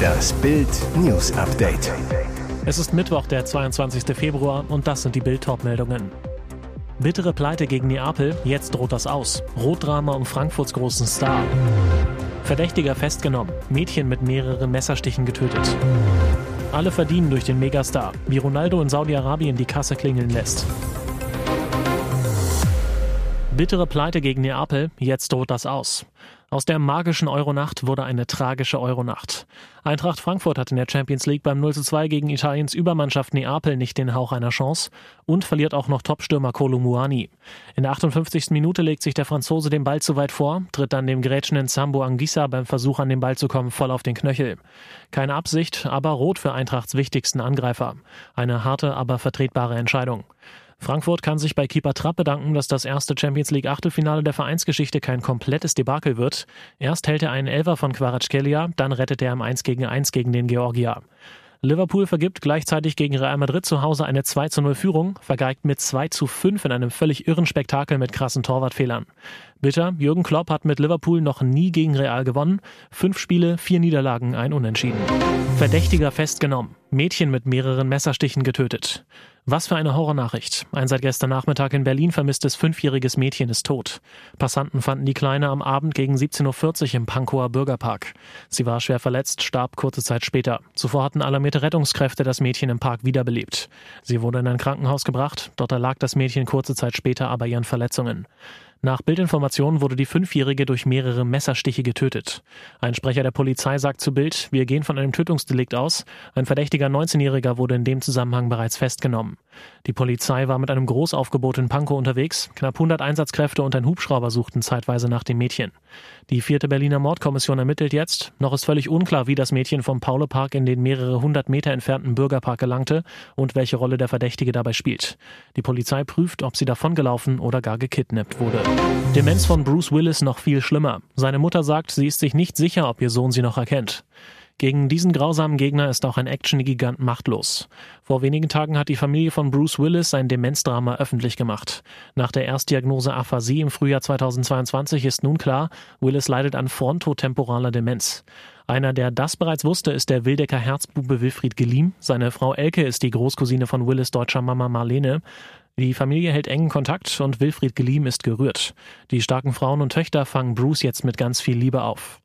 Das Bild News Update. Es ist Mittwoch, der 22. Februar und das sind die Bild meldungen Bittere Pleite gegen Neapel, jetzt droht das aus. Rotdrama um Frankfurts großen Star. Verdächtiger festgenommen, Mädchen mit mehreren Messerstichen getötet. Alle verdienen durch den Megastar, wie Ronaldo in Saudi-Arabien die Kasse klingeln lässt. Bittere Pleite gegen Neapel, jetzt droht das aus. Aus der magischen Euronacht wurde eine tragische Euronacht. Eintracht Frankfurt hat in der Champions League beim 0 2 gegen Italiens Übermannschaft Neapel nicht den Hauch einer Chance und verliert auch noch Topstürmer Kolumuani. In der 58. Minute legt sich der Franzose den Ball zu weit vor, tritt dann dem grätschenden Sambo Anguissa beim Versuch an den Ball zu kommen voll auf den Knöchel. Keine Absicht, aber rot für Eintrachts wichtigsten Angreifer. Eine harte, aber vertretbare Entscheidung. Frankfurt kann sich bei Keeper Trapp bedanken, dass das erste Champions League Achtelfinale der Vereinsgeschichte kein komplettes Debakel wird. Erst hält er einen Elfer von Kvaratskhelia, dann rettet er im 1 gegen 1 gegen den Georgier. Liverpool vergibt gleichzeitig gegen Real Madrid zu Hause eine 2 zu 0 Führung, vergeigt mit 2 zu 5 in einem völlig irren Spektakel mit krassen Torwartfehlern. Bitter, Jürgen Klopp hat mit Liverpool noch nie gegen Real gewonnen. Fünf Spiele, vier Niederlagen, ein Unentschieden. Verdächtiger festgenommen. Mädchen mit mehreren Messerstichen getötet. Was für eine Horrornachricht. Ein seit gestern Nachmittag in Berlin vermisstes fünfjähriges Mädchen ist tot. Passanten fanden die Kleine am Abend gegen 17.40 Uhr im Pankower Bürgerpark. Sie war schwer verletzt, starb kurze Zeit später. Zuvor hatten alarmierte Rettungskräfte das Mädchen im Park wiederbelebt. Sie wurde in ein Krankenhaus gebracht, dort erlag das Mädchen kurze Zeit später aber ihren Verletzungen. Nach Bildinformationen wurde die Fünfjährige durch mehrere Messerstiche getötet. Ein Sprecher der Polizei sagt zu Bild, wir gehen von einem Tötungsdelikt aus. Ein verdächtiger 19-Jähriger wurde in dem Zusammenhang bereits festgenommen. Die Polizei war mit einem Großaufgebot in Pankow unterwegs. Knapp 100 Einsatzkräfte und ein Hubschrauber suchten zeitweise nach dem Mädchen. Die vierte Berliner Mordkommission ermittelt jetzt. Noch ist völlig unklar, wie das Mädchen vom Paulepark in den mehrere hundert Meter entfernten Bürgerpark gelangte und welche Rolle der Verdächtige dabei spielt. Die Polizei prüft, ob sie davongelaufen oder gar gekidnappt wurde. Demenz von Bruce Willis noch viel schlimmer. Seine Mutter sagt, sie ist sich nicht sicher, ob ihr Sohn sie noch erkennt. Gegen diesen grausamen Gegner ist auch ein Action-Gigant machtlos. Vor wenigen Tagen hat die Familie von Bruce Willis sein Demenzdrama öffentlich gemacht. Nach der Erstdiagnose Aphasie im Frühjahr 2022 ist nun klar, Willis leidet an frontotemporaler Demenz. Einer, der das bereits wusste, ist der Wildecker Herzbube Wilfried Geliem. Seine Frau Elke ist die Großcousine von Willis deutscher Mama Marlene. Die Familie hält engen Kontakt und Wilfried Geliem ist gerührt. Die starken Frauen und Töchter fangen Bruce jetzt mit ganz viel Liebe auf.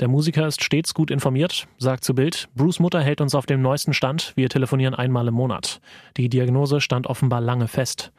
Der Musiker ist stets gut informiert, sagt zu Bild, Bruce Mutter hält uns auf dem neuesten Stand, wir telefonieren einmal im Monat. Die Diagnose stand offenbar lange fest.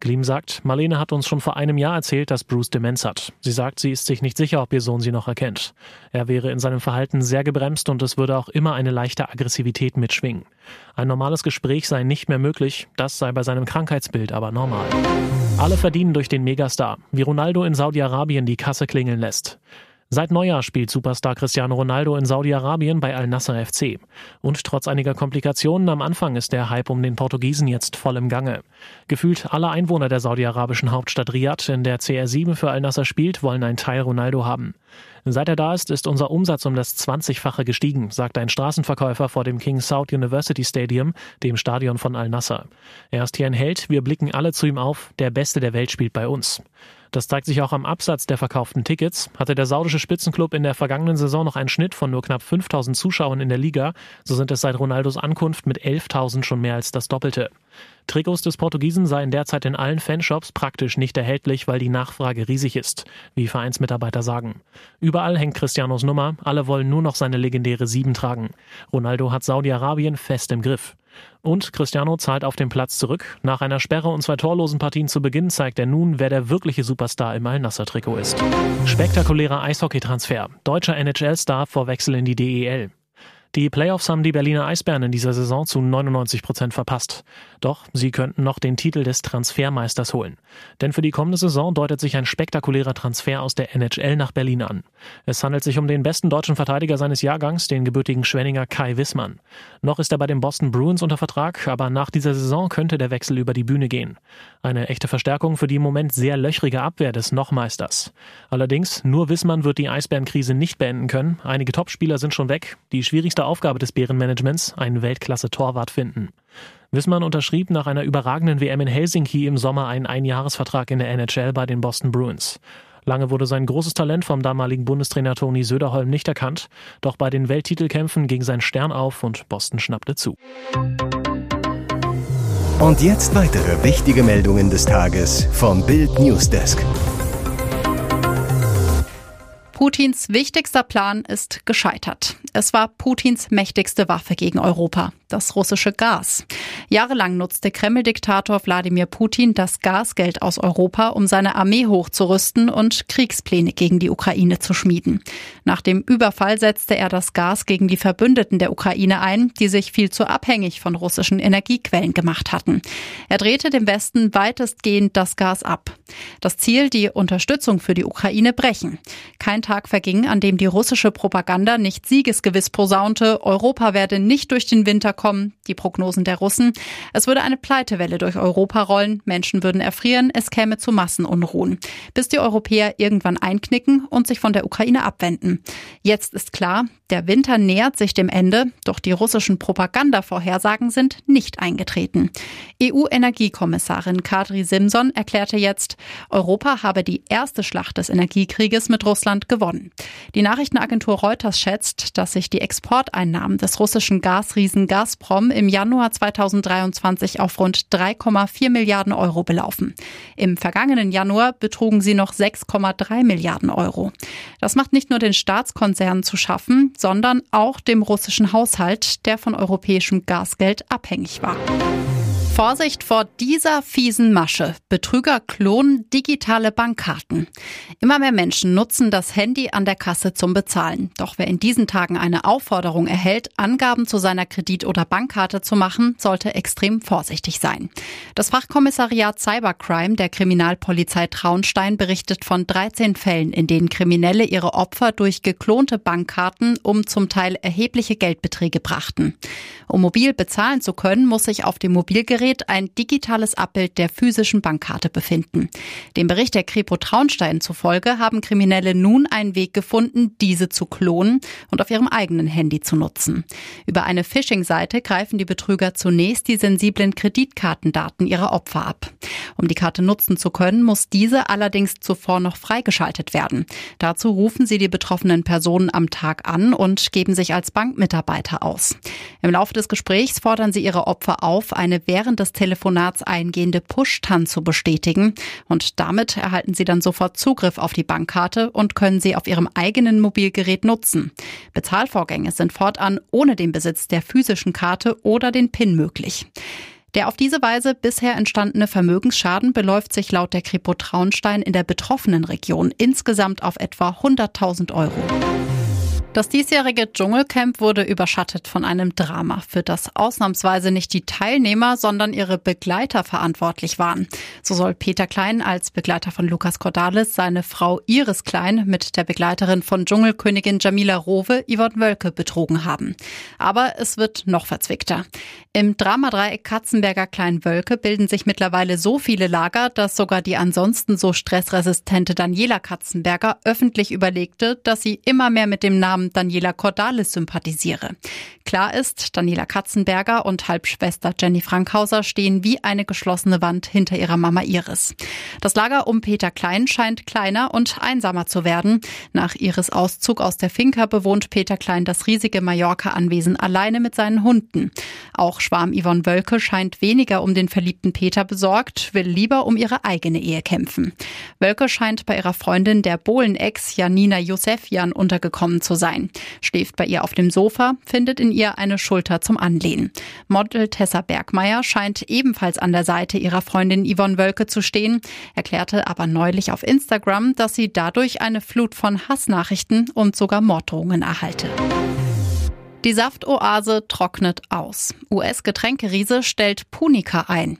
Gleam sagt, Marlene hat uns schon vor einem Jahr erzählt, dass Bruce Demenz hat. Sie sagt, sie ist sich nicht sicher, ob ihr Sohn sie noch erkennt. Er wäre in seinem Verhalten sehr gebremst und es würde auch immer eine leichte Aggressivität mitschwingen. Ein normales Gespräch sei nicht mehr möglich, das sei bei seinem Krankheitsbild aber normal. Alle verdienen durch den Megastar, wie Ronaldo in Saudi-Arabien die Kasse klingeln lässt. Seit Neujahr spielt Superstar Cristiano Ronaldo in Saudi-Arabien bei Al-Nasser FC. Und trotz einiger Komplikationen am Anfang ist der Hype um den Portugiesen jetzt voll im Gange. Gefühlt alle Einwohner der saudi-arabischen Hauptstadt Riyadh, in der CR7 für Al-Nasser spielt, wollen einen Teil Ronaldo haben. Seit er da ist, ist unser Umsatz um das 20-fache gestiegen, sagt ein Straßenverkäufer vor dem King Saud University Stadium, dem Stadion von Al-Nasser. Er ist hier ein Held, wir blicken alle zu ihm auf, der Beste der Welt spielt bei uns. Das zeigt sich auch am Absatz der verkauften Tickets. Hatte der saudische Spitzenclub in der vergangenen Saison noch einen Schnitt von nur knapp 5000 Zuschauern in der Liga, so sind es seit Ronaldos Ankunft mit 11.000 schon mehr als das Doppelte. Trikots des Portugiesen seien derzeit in allen Fanshops praktisch nicht erhältlich, weil die Nachfrage riesig ist, wie Vereinsmitarbeiter sagen. Überall hängt Cristianos Nummer, alle wollen nur noch seine legendäre Sieben tragen. Ronaldo hat Saudi-Arabien fest im Griff. Und Cristiano zahlt auf den Platz zurück. Nach einer Sperre und zwei torlosen Partien zu Beginn zeigt er nun, wer der wirkliche Superstar im Al-Nasser-Trikot ist. Spektakulärer Eishockeytransfer. Deutscher NHL-Star vor Wechsel in die DEL. Die Playoffs haben die Berliner Eisbären in dieser Saison zu 99 Prozent verpasst. Doch sie könnten noch den Titel des Transfermeisters holen. Denn für die kommende Saison deutet sich ein spektakulärer Transfer aus der NHL nach Berlin an. Es handelt sich um den besten deutschen Verteidiger seines Jahrgangs, den gebürtigen Schwenninger Kai Wissmann. Noch ist er bei den Boston Bruins unter Vertrag, aber nach dieser Saison könnte der Wechsel über die Bühne gehen. Eine echte Verstärkung für die im Moment sehr löchrige Abwehr des Nochmeisters. Allerdings, nur Wissmann wird die Eisbärenkrise nicht beenden können. Einige Topspieler sind schon weg. Die schwierigste Aufgabe des Bärenmanagements, einen Weltklasse-Torwart finden. Wissmann unterschrieb nach einer überragenden WM in Helsinki im Sommer einen Einjahresvertrag in der NHL bei den Boston Bruins. Lange wurde sein großes Talent vom damaligen Bundestrainer Toni Söderholm nicht erkannt, doch bei den Welttitelkämpfen ging sein Stern auf und Boston schnappte zu. Und jetzt weitere wichtige Meldungen des Tages vom Bild Newsdesk. Putins wichtigster Plan ist gescheitert. Es war Putins mächtigste Waffe gegen Europa, das russische Gas. Jahrelang nutzte Kreml-Diktator Wladimir Putin das Gasgeld aus Europa, um seine Armee hochzurüsten und Kriegspläne gegen die Ukraine zu schmieden. Nach dem Überfall setzte er das Gas gegen die Verbündeten der Ukraine ein, die sich viel zu abhängig von russischen Energiequellen gemacht hatten. Er drehte dem Westen weitestgehend das Gas ab. Das Ziel, die Unterstützung für die Ukraine brechen. Kein Tag verging, an dem die russische Propaganda nicht siegesgewiss posaunte, Europa werde nicht durch den Winter kommen, die Prognosen der Russen. Es würde eine Pleitewelle durch Europa rollen, Menschen würden erfrieren, es käme zu Massenunruhen, bis die Europäer irgendwann einknicken und sich von der Ukraine abwenden. Jetzt ist klar, der Winter nähert sich dem Ende, doch die russischen Propagandavorhersagen sind nicht eingetreten. EU-Energiekommissarin Kadri Simson erklärte jetzt, Europa habe die erste Schlacht des Energiekrieges mit Russland gewonnen. Die Nachrichtenagentur Reuters schätzt, dass sich die Exporteinnahmen des russischen Gasriesen Gazprom im Januar 2023 auf rund 3,4 Milliarden Euro belaufen. Im vergangenen Januar betrugen sie noch 6,3 Milliarden Euro. Das macht nicht nur den Staatskonzernen zu schaffen, sondern auch dem russischen Haushalt, der von europäischem Gasgeld abhängig war. Vorsicht vor dieser fiesen Masche. Betrüger klonen digitale Bankkarten. Immer mehr Menschen nutzen das Handy an der Kasse zum Bezahlen. Doch wer in diesen Tagen eine Aufforderung erhält, Angaben zu seiner Kredit- oder Bankkarte zu machen, sollte extrem vorsichtig sein. Das Fachkommissariat Cybercrime der Kriminalpolizei Traunstein berichtet von 13 Fällen, in denen Kriminelle ihre Opfer durch geklonte Bankkarten um zum Teil erhebliche Geldbeträge brachten. Um mobil bezahlen zu können, muss sich auf dem Mobilgerät Gerät ein digitales Abbild der physischen Bankkarte befinden. Dem Bericht der Kripo Traunstein zufolge haben Kriminelle nun einen Weg gefunden, diese zu klonen und auf ihrem eigenen Handy zu nutzen. Über eine Phishing-Seite greifen die Betrüger zunächst die sensiblen Kreditkartendaten ihrer Opfer ab. Um die Karte nutzen zu können, muss diese allerdings zuvor noch freigeschaltet werden. Dazu rufen sie die betroffenen Personen am Tag an und geben sich als Bankmitarbeiter aus. Im Laufe des Gesprächs fordern sie ihre Opfer auf, eine während des Telefonats eingehende Push-TAN zu bestätigen. Und damit erhalten Sie dann sofort Zugriff auf die Bankkarte und können sie auf Ihrem eigenen Mobilgerät nutzen. Bezahlvorgänge sind fortan ohne den Besitz der physischen Karte oder den PIN möglich. Der auf diese Weise bisher entstandene Vermögensschaden beläuft sich laut der Kripo Traunstein in der betroffenen Region insgesamt auf etwa 100.000 Euro. Das diesjährige Dschungelcamp wurde überschattet von einem Drama, für das ausnahmsweise nicht die Teilnehmer, sondern ihre Begleiter verantwortlich waren. So soll Peter Klein als Begleiter von Lukas Cordalis seine Frau Iris Klein mit der Begleiterin von Dschungelkönigin Jamila Rowe, Yvonne Wölke, betrogen haben. Aber es wird noch verzwickter. Im Dramadreieck Katzenberger Klein-Wölke bilden sich mittlerweile so viele Lager, dass sogar die ansonsten so stressresistente Daniela Katzenberger öffentlich überlegte, dass sie immer mehr mit dem Namen Namen Daniela Cordalis sympathisiere. Klar ist, Daniela Katzenberger und Halbschwester Jenny Frankhauser stehen wie eine geschlossene Wand hinter ihrer Mama Iris. Das Lager um Peter Klein scheint kleiner und einsamer zu werden. Nach Iris Auszug aus der Finca bewohnt Peter Klein das riesige Mallorca-Anwesen alleine mit seinen Hunden. Auch Schwarm Yvonne Wölke scheint weniger um den verliebten Peter besorgt, will lieber um ihre eigene Ehe kämpfen. Wölke scheint bei ihrer Freundin der Bohlen-Ex Janina Josefian untergekommen zu sein. Schläft bei ihr auf dem Sofa, findet in ihr eine Schulter zum Anlehnen. Model Tessa Bergmeier scheint ebenfalls an der Seite ihrer Freundin Yvonne Wölke zu stehen, erklärte aber neulich auf Instagram, dass sie dadurch eine Flut von Hassnachrichten und sogar Morddrohungen erhalte. Die Saftoase trocknet aus. US-Getränkeriese stellt Punica ein.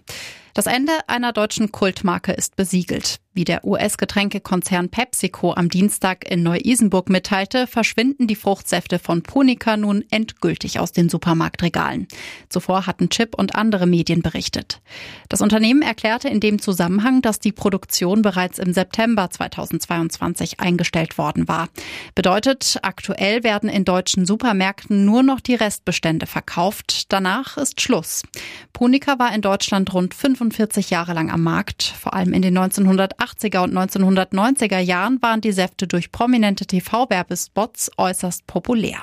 Das Ende einer deutschen Kultmarke ist besiegelt. Wie der US-Getränkekonzern PepsiCo am Dienstag in Neu-Isenburg mitteilte, verschwinden die Fruchtsäfte von Punica nun endgültig aus den Supermarktregalen. Zuvor hatten Chip und andere Medien berichtet. Das Unternehmen erklärte in dem Zusammenhang, dass die Produktion bereits im September 2022 eingestellt worden war. Bedeutet, aktuell werden in deutschen Supermärkten nur noch die Restbestände verkauft. Danach ist Schluss. Punica war in Deutschland rund 45 Jahre lang am Markt, vor allem in den 1980 1980er und 1990er Jahren waren die Säfte durch prominente TV-Werbespots äußerst populär.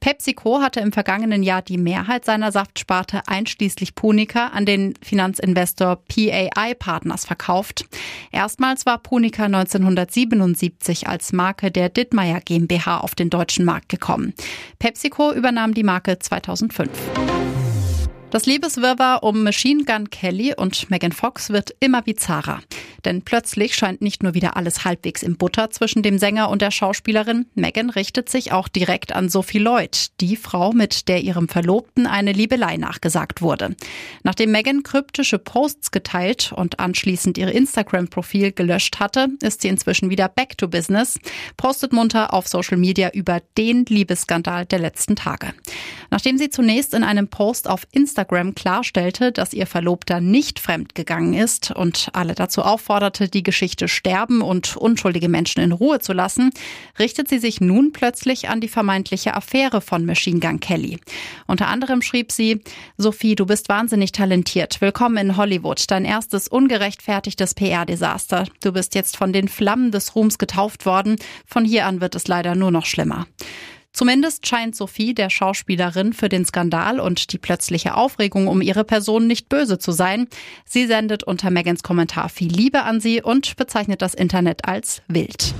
PepsiCo hatte im vergangenen Jahr die Mehrheit seiner Saftsparte einschließlich Punica an den Finanzinvestor PAI Partners verkauft. Erstmals war Punica 1977 als Marke der Dittmeier GmbH auf den deutschen Markt gekommen. PepsiCo übernahm die Marke 2005. Das Liebeswirrwarr um Machine Gun Kelly und Megan Fox wird immer bizarrer. Denn plötzlich scheint nicht nur wieder alles halbwegs im Butter zwischen dem Sänger und der Schauspielerin. Megan richtet sich auch direkt an Sophie Lloyd, die Frau, mit der ihrem Verlobten eine Liebelei nachgesagt wurde. Nachdem Megan kryptische Posts geteilt und anschließend ihr Instagram-Profil gelöscht hatte, ist sie inzwischen wieder back to business, postet munter auf Social Media über den Liebesskandal der letzten Tage. Nachdem sie zunächst in einem Post auf Instagram Instagram klarstellte, dass ihr Verlobter nicht fremdgegangen ist und alle dazu aufforderte, die Geschichte sterben und unschuldige Menschen in Ruhe zu lassen, richtet sie sich nun plötzlich an die vermeintliche Affäre von Machine Gun Kelly. Unter anderem schrieb sie, Sophie, du bist wahnsinnig talentiert. Willkommen in Hollywood. Dein erstes ungerechtfertigtes PR-Desaster. Du bist jetzt von den Flammen des Ruhms getauft worden. Von hier an wird es leider nur noch schlimmer. Zumindest scheint Sophie der Schauspielerin für den Skandal und die plötzliche Aufregung um ihre Person nicht böse zu sein. Sie sendet unter Megans Kommentar viel Liebe an sie und bezeichnet das Internet als wild.